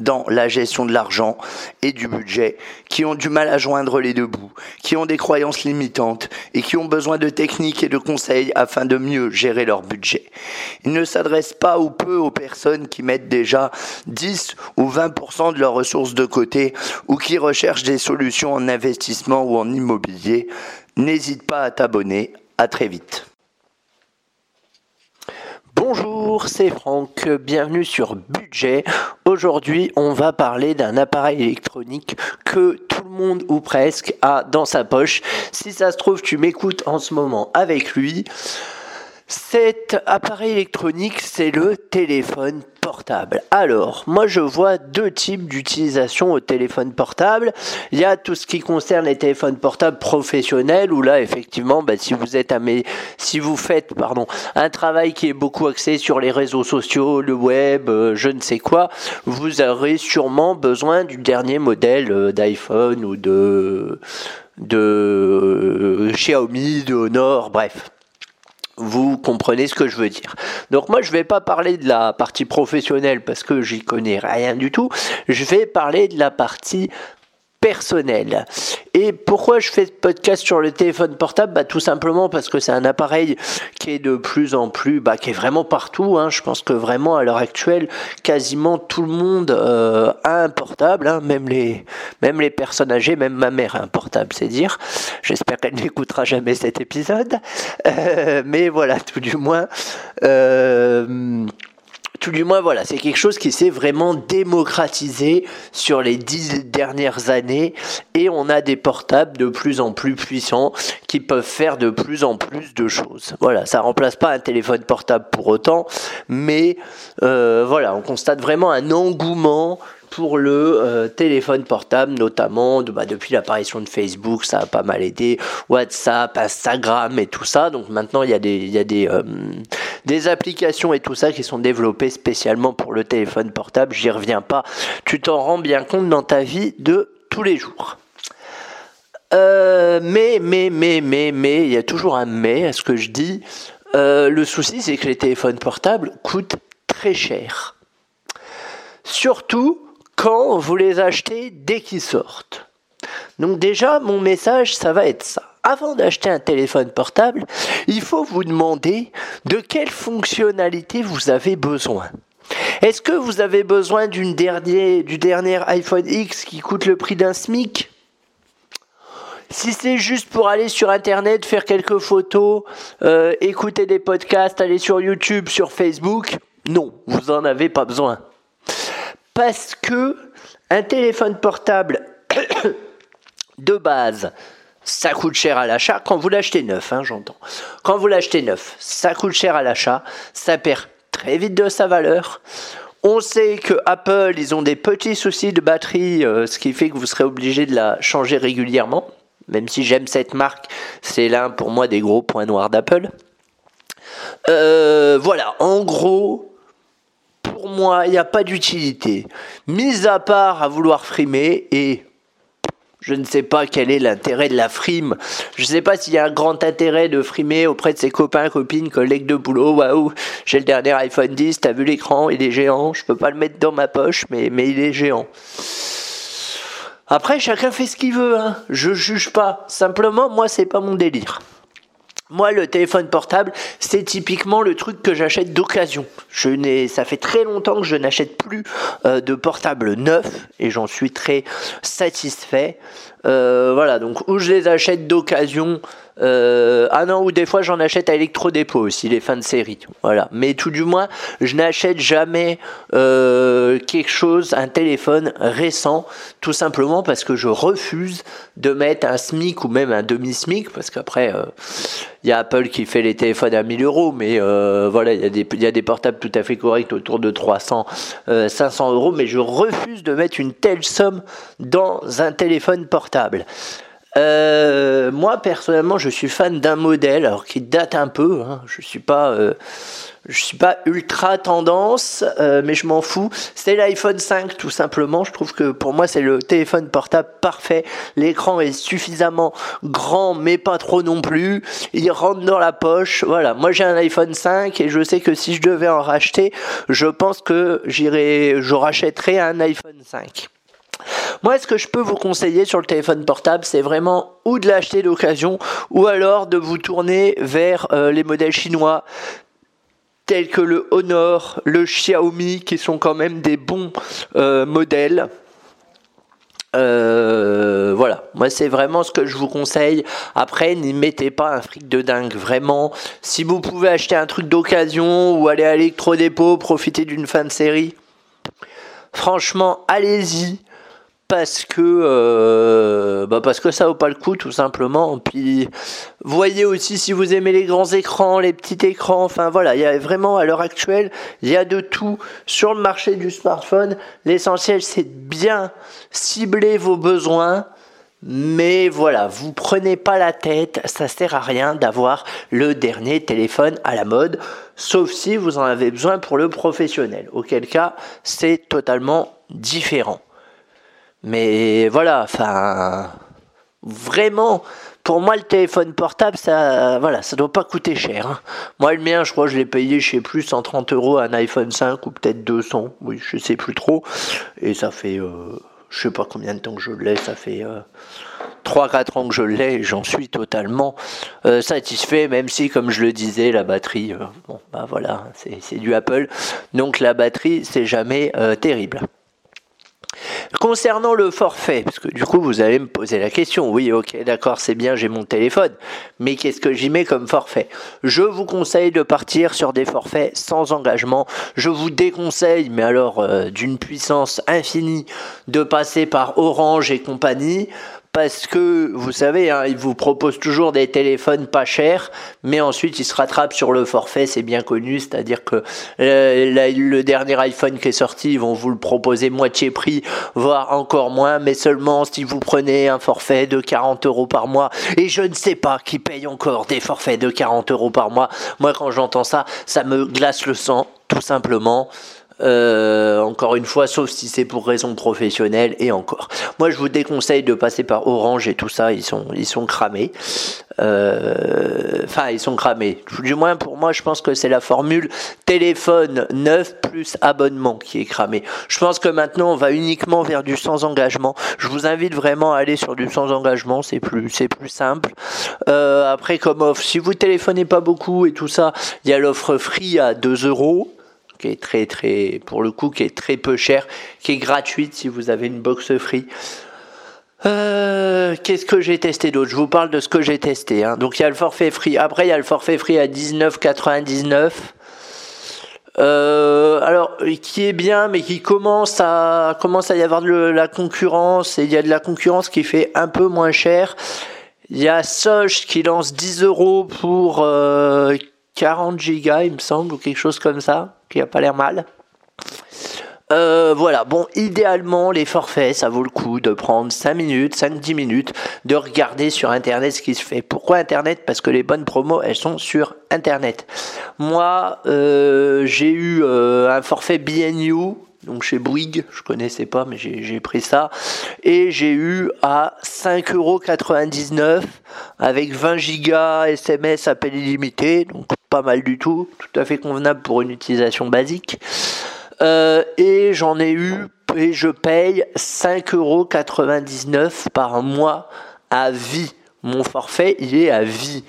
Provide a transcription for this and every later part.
dans la gestion de l'argent et du budget, qui ont du mal à joindre les deux bouts, qui ont des croyances limitantes et qui ont besoin de techniques et de conseils afin de mieux gérer leur budget. Il ne s'adresse pas ou peu aux personnes qui mettent déjà 10 ou 20% de leurs ressources de côté ou qui recherchent des solutions en investissement ou en immobilier. N'hésite pas à t'abonner. À très vite. Bonjour, c'est Franck, bienvenue sur Budget. Aujourd'hui, on va parler d'un appareil électronique que tout le monde ou presque a dans sa poche. Si ça se trouve, tu m'écoutes en ce moment avec lui. Cet appareil électronique, c'est le téléphone portable. Alors, moi je vois deux types d'utilisation au téléphone portable. Il y a tout ce qui concerne les téléphones portables professionnels où là effectivement, bah, si vous faites pardon un travail qui est beaucoup axé sur les réseaux sociaux, le web, euh, je ne sais quoi, vous aurez sûrement besoin du dernier modèle euh, d'iPhone ou de de euh, Xiaomi, de Honor, bref vous comprenez ce que je veux dire. Donc moi je vais pas parler de la partie professionnelle parce que j'y connais rien du tout. Je vais parler de la partie personnel. Et pourquoi je fais ce podcast sur le téléphone portable? Bah, Tout simplement parce que c'est un appareil qui est de plus en plus, bah, qui est vraiment partout. Hein. Je pense que vraiment à l'heure actuelle, quasiment tout le monde euh, a un portable, hein. même, les, même les personnes âgées, même ma mère a un portable, c'est dire. J'espère qu'elle n'écoutera jamais cet épisode. Euh, mais voilà, tout du moins. Euh, tout du moins, voilà, c'est quelque chose qui s'est vraiment démocratisé sur les dix dernières années et on a des portables de plus en plus puissants qui peuvent faire de plus en plus de choses. Voilà, ça remplace pas un téléphone portable pour autant, mais euh, voilà, on constate vraiment un engouement pour le euh, téléphone portable, notamment bah, depuis l'apparition de Facebook, ça a pas mal aidé, WhatsApp, Instagram et tout ça. Donc maintenant, il y a des, euh, applications et tout ça qui sont développées spécialement pour le téléphone portable. J'y reviens pas. Tu t'en rends bien compte dans ta vie de tous les jours. Euh, mais, mais, mais, mais, mais, il y a toujours un mais à ce que je dis. le souci, c'est que les téléphones portables coûtent très cher. Surtout quand vous les achetez dès qu'ils sortent. Donc déjà, mon message, ça va être ça. Avant d'acheter un téléphone portable, il faut vous demander de quelle fonctionnalité vous avez besoin. Est-ce que vous avez besoin d'une dernière, du dernier iPhone X qui coûte le prix d'un SMIC si c'est juste pour aller sur Internet, faire quelques photos, euh, écouter des podcasts, aller sur YouTube, sur Facebook, non, vous n'en avez pas besoin parce que un téléphone portable de base, ça coûte cher à l'achat. Quand vous l'achetez neuf, hein, j'entends. Quand vous l'achetez neuf, ça coûte cher à l'achat. Ça perd très vite de sa valeur. On sait que Apple, ils ont des petits soucis de batterie, euh, ce qui fait que vous serez obligé de la changer régulièrement. Même si j'aime cette marque, c'est l'un pour moi des gros points noirs d'Apple. Euh, voilà, en gros, moi, il n'y a pas d'utilité. Mis à part à vouloir frimer et je ne sais pas quel est l'intérêt de la frime. Je ne sais pas s'il y a un grand intérêt de frimer auprès de ses copains, copines, collègues de boulot. Waouh, j'ai le dernier iPhone 10, t'as vu l'écran, il est géant. Je peux pas le mettre dans ma poche, mais, mais il est géant. Après, chacun fait ce qu'il veut. Hein. Je juge pas. Simplement, moi, c'est pas mon délire. Moi, le téléphone portable, c'est typiquement le truc que j'achète d'occasion. Je n'ai, ça fait très longtemps que je n'achète plus euh, de portable neuf et j'en suis très satisfait. Euh, voilà, donc où je les achète d'occasion, Euh, ah non, ou des fois j'en achète à Electrodépôt aussi, les fins de série. Voilà. Mais tout du moins, je n'achète jamais euh, quelque chose, un téléphone récent, tout simplement parce que je refuse de mettre un SMIC ou même un demi-SMIC, parce qu'après, euh, il y a Apple qui fait les téléphones à 1000 euros, mais voilà, il y, y, a des portables tout à fait corrects autour de 300, 500 euros, mais je refuse de mettre une telle somme dans un téléphone portable. Euh, moi personnellement, je suis fan d'un modèle, alors qui date un peu. Hein. je suis pas, euh, je suis pas ultra tendance, euh, mais je m'en fous. C'est l'iPhone 5 tout simplement. Je trouve que pour moi c'est le téléphone portable parfait. L'écran est suffisamment grand, mais pas trop non plus. Il rentre dans la poche. Voilà. Moi j'ai un iPhone 5 et je sais que si je devais en racheter, je pense que j'irai, je rachèterais un iPhone 5. Moi, ce que je peux vous conseiller sur le téléphone portable, c'est vraiment ou de l'acheter d'occasion, ou alors de vous tourner vers euh, les modèles chinois tels que le Honor, le Xiaomi, qui sont quand même des bons euh, modèles. Euh, voilà, moi c'est vraiment ce que je vous conseille. Après, n'y mettez pas un fric de dingue, vraiment. Si vous pouvez acheter un truc d'occasion ou aller à l'électrodépôt, profiter d'une fin de série, franchement, allez-y parce que euh, bah parce que ça vaut pas le coup tout simplement. Puis voyez aussi si vous aimez les grands écrans, les petits écrans, enfin voilà, il y a vraiment à l'heure actuelle, il y a de tout sur le marché du smartphone. L'essentiel c'est de bien cibler vos besoins. Mais voilà, vous prenez pas la tête, ça sert à rien d'avoir le dernier téléphone à la mode, sauf si vous en avez besoin pour le professionnel. Auquel cas, c'est totalement différent. Mais voilà, enfin, vraiment, pour moi, le téléphone portable, ça, voilà, ça doit pas coûter cher. Hein. Moi, le mien, je crois je l'ai payé, je sais plus, 130 euros un iPhone 5 ou peut-être 200, oui, je sais plus trop. Et ça fait, euh, je sais pas combien de temps que je l'ai, ça fait euh, 3-4 ans que je l'ai j'en suis totalement euh, satisfait, même si, comme je le disais, la batterie, euh, bon, bah voilà, c'est du Apple. Donc la batterie, c'est jamais terrible. Concernant le forfait, parce que du coup vous allez me poser la question, oui ok d'accord c'est bien j'ai mon téléphone, mais qu'est-ce que j'y mets comme forfait? Je vous conseille de partir sur des forfaits sans engagement, je vous déconseille, mais alors euh, d'une puissance infinie, de passer par Orange et compagnie, parce que vous savez, hein, ils vous proposent toujours des téléphones pas chers, mais ensuite ils se rattrapent sur le forfait, c'est bien connu, c'est-à-dire que euh, le dernier iPhone qui est sorti, ils vont vous le proposer moitié prix, voire encore moins, mais seulement si vous prenez un forfait de 40 euros par mois. Et je ne sais pas qui paye encore des forfaits de 40 euros par mois. Moi, quand j'entends ça, ça me glace le sang, tout simplement. Euh, encore une fois, sauf si c'est pour raison professionnelle et encore. Moi, je vous déconseille de passer par Orange et tout ça, ils sont, ils sont cramés. Euh, enfin, ils sont cramés. Du moins, pour moi, je pense que c'est la formule téléphone neuf plus abonnement qui est cramé. Je pense que maintenant, on va uniquement vers du sans engagement. Je vous invite vraiment à aller sur du sans engagement, c'est plus, c'est plus simple. Euh, après, comme offre, si vous téléphonez pas beaucoup et tout ça, il y a l'offre free à 2 euros qui est très très pour le coup qui est très peu cher, qui est gratuite si vous avez une box free. Euh, qu'est-ce que j'ai testé d'autre? Je vous parle de ce que j'ai testé. Hein. Donc il y a le forfait free. Après il y a le forfait free à 19,99. Euh, alors qui est bien, mais qui commence à commence à y avoir de la concurrence et il y a de la concurrence qui fait un peu moins cher. Il y a Soch qui lance 10 euros pour euh, 40 gigas, il me semble, ou quelque chose comme ça, qui a pas l'air mal. Euh, voilà, bon, idéalement, les forfaits, ça vaut le coup de prendre 5 minutes, 5-10 minutes, de regarder sur Internet ce qui se fait. Pourquoi Internet? Parce que les bonnes promos, elles sont sur Internet. Moi, euh, j'ai eu euh, un forfait BNU donc chez Bouygues, je connaissais pas, mais j'ai pris ça. Et j'ai eu à 5,99€ avec 20 gigas SMS appel illimité, donc pas mal du tout, tout à fait convenable pour une utilisation basique. Euh, et j'en ai eu, et je paye 5,99€ par mois à vie. Mon forfait, il est à vie.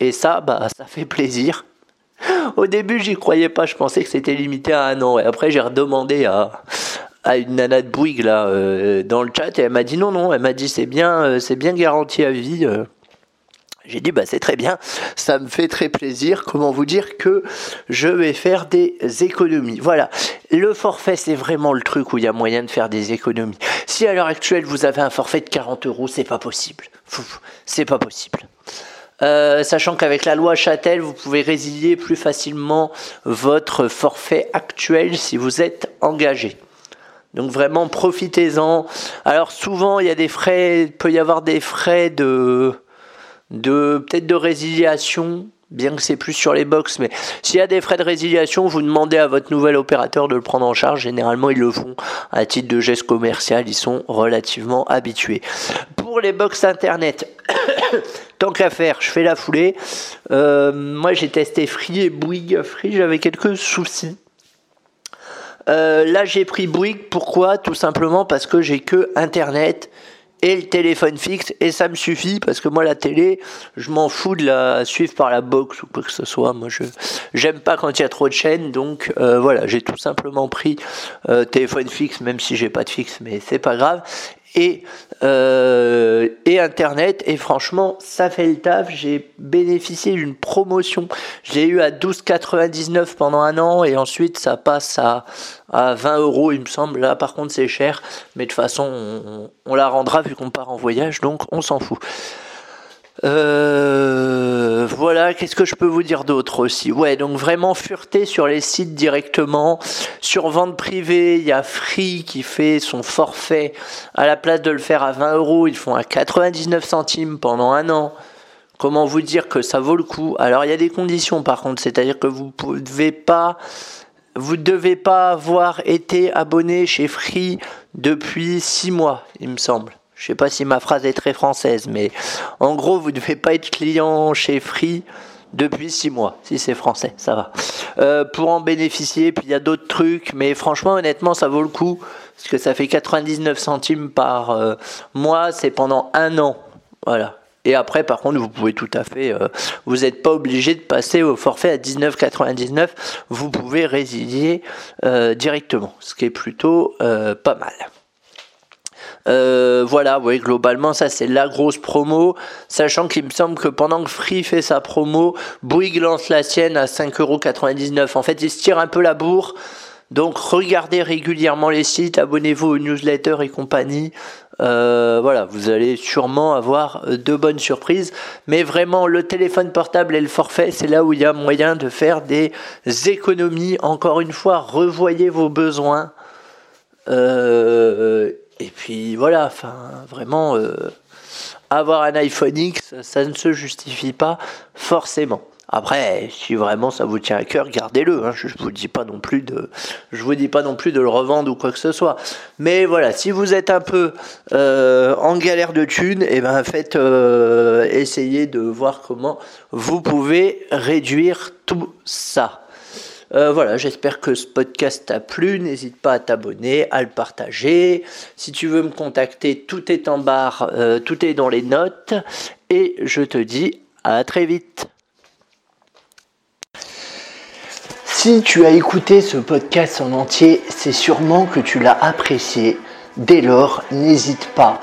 Et ça, bah, ça fait plaisir. Au début, j'y croyais pas. Je pensais que c'était limité à un an. Et après, j'ai redemandé à, à une nana de Bouygues là euh, dans le chat et elle m'a dit non non. Elle m'a dit c'est bien, euh, c'est bien garanti à vie. J'ai dit, bah, c'est très bien, ça me fait très plaisir. Comment vous dire que je vais faire des économies Voilà, le forfait, c'est vraiment le truc où il y a moyen de faire des économies. Si à l'heure actuelle, vous avez un forfait de 40 euros, c'est pas possible. C'est pas possible. Euh, sachant qu'avec la loi Châtel, vous pouvez résilier plus facilement votre forfait actuel si vous êtes engagé. Donc vraiment, profitez-en. Alors souvent, il y a des frais, il peut y avoir des frais de de peut-être de résiliation, bien que c'est plus sur les box, mais s'il y a des frais de résiliation, vous demandez à votre nouvel opérateur de le prendre en charge. Généralement, ils le font à titre de geste commercial, ils sont relativement habitués. Pour les box internet, tant qu'à faire, je fais la foulée. Euh, moi, j'ai testé Free et Bouygues. Free, j'avais quelques soucis. Euh, là, j'ai pris Bouygues. Pourquoi? Tout simplement parce que j'ai que Internet et le téléphone fixe et ça me suffit parce que moi la télé je m'en fous de la suivre par la box ou quoi que ce soit. Moi je j'aime pas quand il y a trop de chaînes donc euh, voilà j'ai tout simplement pris euh, téléphone fixe même si j'ai pas de fixe mais c'est pas grave et, euh, et Internet. Et franchement, ça fait le taf. J'ai bénéficié d'une promotion. J'ai eu à 12,99 pendant un an et ensuite ça passe à, à 20 euros, il me semble. Là, par contre, c'est cher. Mais de toute façon, on, on la rendra vu qu'on part en voyage, donc on s'en fout. Euh, voilà, qu'est-ce que je peux vous dire d'autre aussi? Ouais, donc vraiment fureté sur les sites directement. Sur vente privée, il y a Free qui fait son forfait. À la place de le faire à 20 euros, ils font à 99 centimes pendant un an. Comment vous dire que ça vaut le coup? Alors il y a des conditions par contre, c'est-à-dire que vous ne devez pas vous devez pas avoir été abonné chez Free depuis 6 mois, il me semble. Je sais pas si ma phrase est très française, mais en gros, vous ne devez pas être client chez Free depuis 6 mois, si c'est français, ça va. Euh, pour en bénéficier, puis il y a d'autres trucs, mais franchement, honnêtement, ça vaut le coup, parce que ça fait 99 centimes par euh, mois, c'est pendant un an. Voilà. Et après, par contre, vous pouvez tout à fait, euh, vous n'êtes pas obligé de passer au forfait à 19,99, vous pouvez résilier directement, ce qui est plutôt pas mal. Euh, voilà, oui, globalement, ça c'est la grosse promo. Sachant qu'il me semble que pendant que Free fait sa promo, Bouygues lance la sienne à 5,99€. En fait, il se tire un peu la bourre. Donc regardez régulièrement les sites, abonnez-vous aux newsletters et compagnie. Euh, voilà, vous allez sûrement avoir de bonnes surprises. Mais vraiment, le téléphone portable et le forfait, c'est là où il y a moyen de faire des économies. Encore une fois, revoyez vos besoins. Euh, et puis voilà, vraiment, euh, avoir un iPhone X, ça ne se justifie pas forcément. Après, si vraiment ça vous tient à cœur, gardez-le. Hein. Je, vous dis pas non plus de, vous dis pas non plus de le revendre ou quoi que ce soit. Mais voilà, si vous êtes un peu euh, en galère de thunes, eh ben faites, euh, essayez de voir comment vous pouvez réduire tout ça. Euh, voilà, j'espère que ce podcast t'a plu. N'hésite pas à t'abonner, à le partager. Si tu veux me contacter, tout est en barre, euh, tout est dans les notes. Et je te dis à très vite. Si tu as écouté ce podcast en entier, c'est sûrement que tu l'as apprécié. Dès lors, n'hésite pas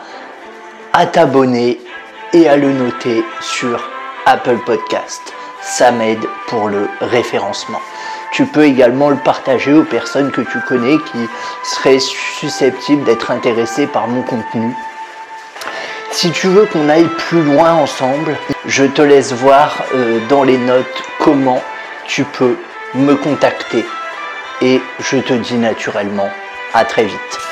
à t'abonner et à le noter sur Apple Podcast. Ça m'aide pour le référencement. Tu peux également le partager aux personnes que tu connais qui seraient susceptibles d'être intéressées par mon contenu. Si tu veux qu'on aille plus loin ensemble, je te laisse voir euh, dans les notes comment tu peux me contacter. Et je te dis naturellement à très vite.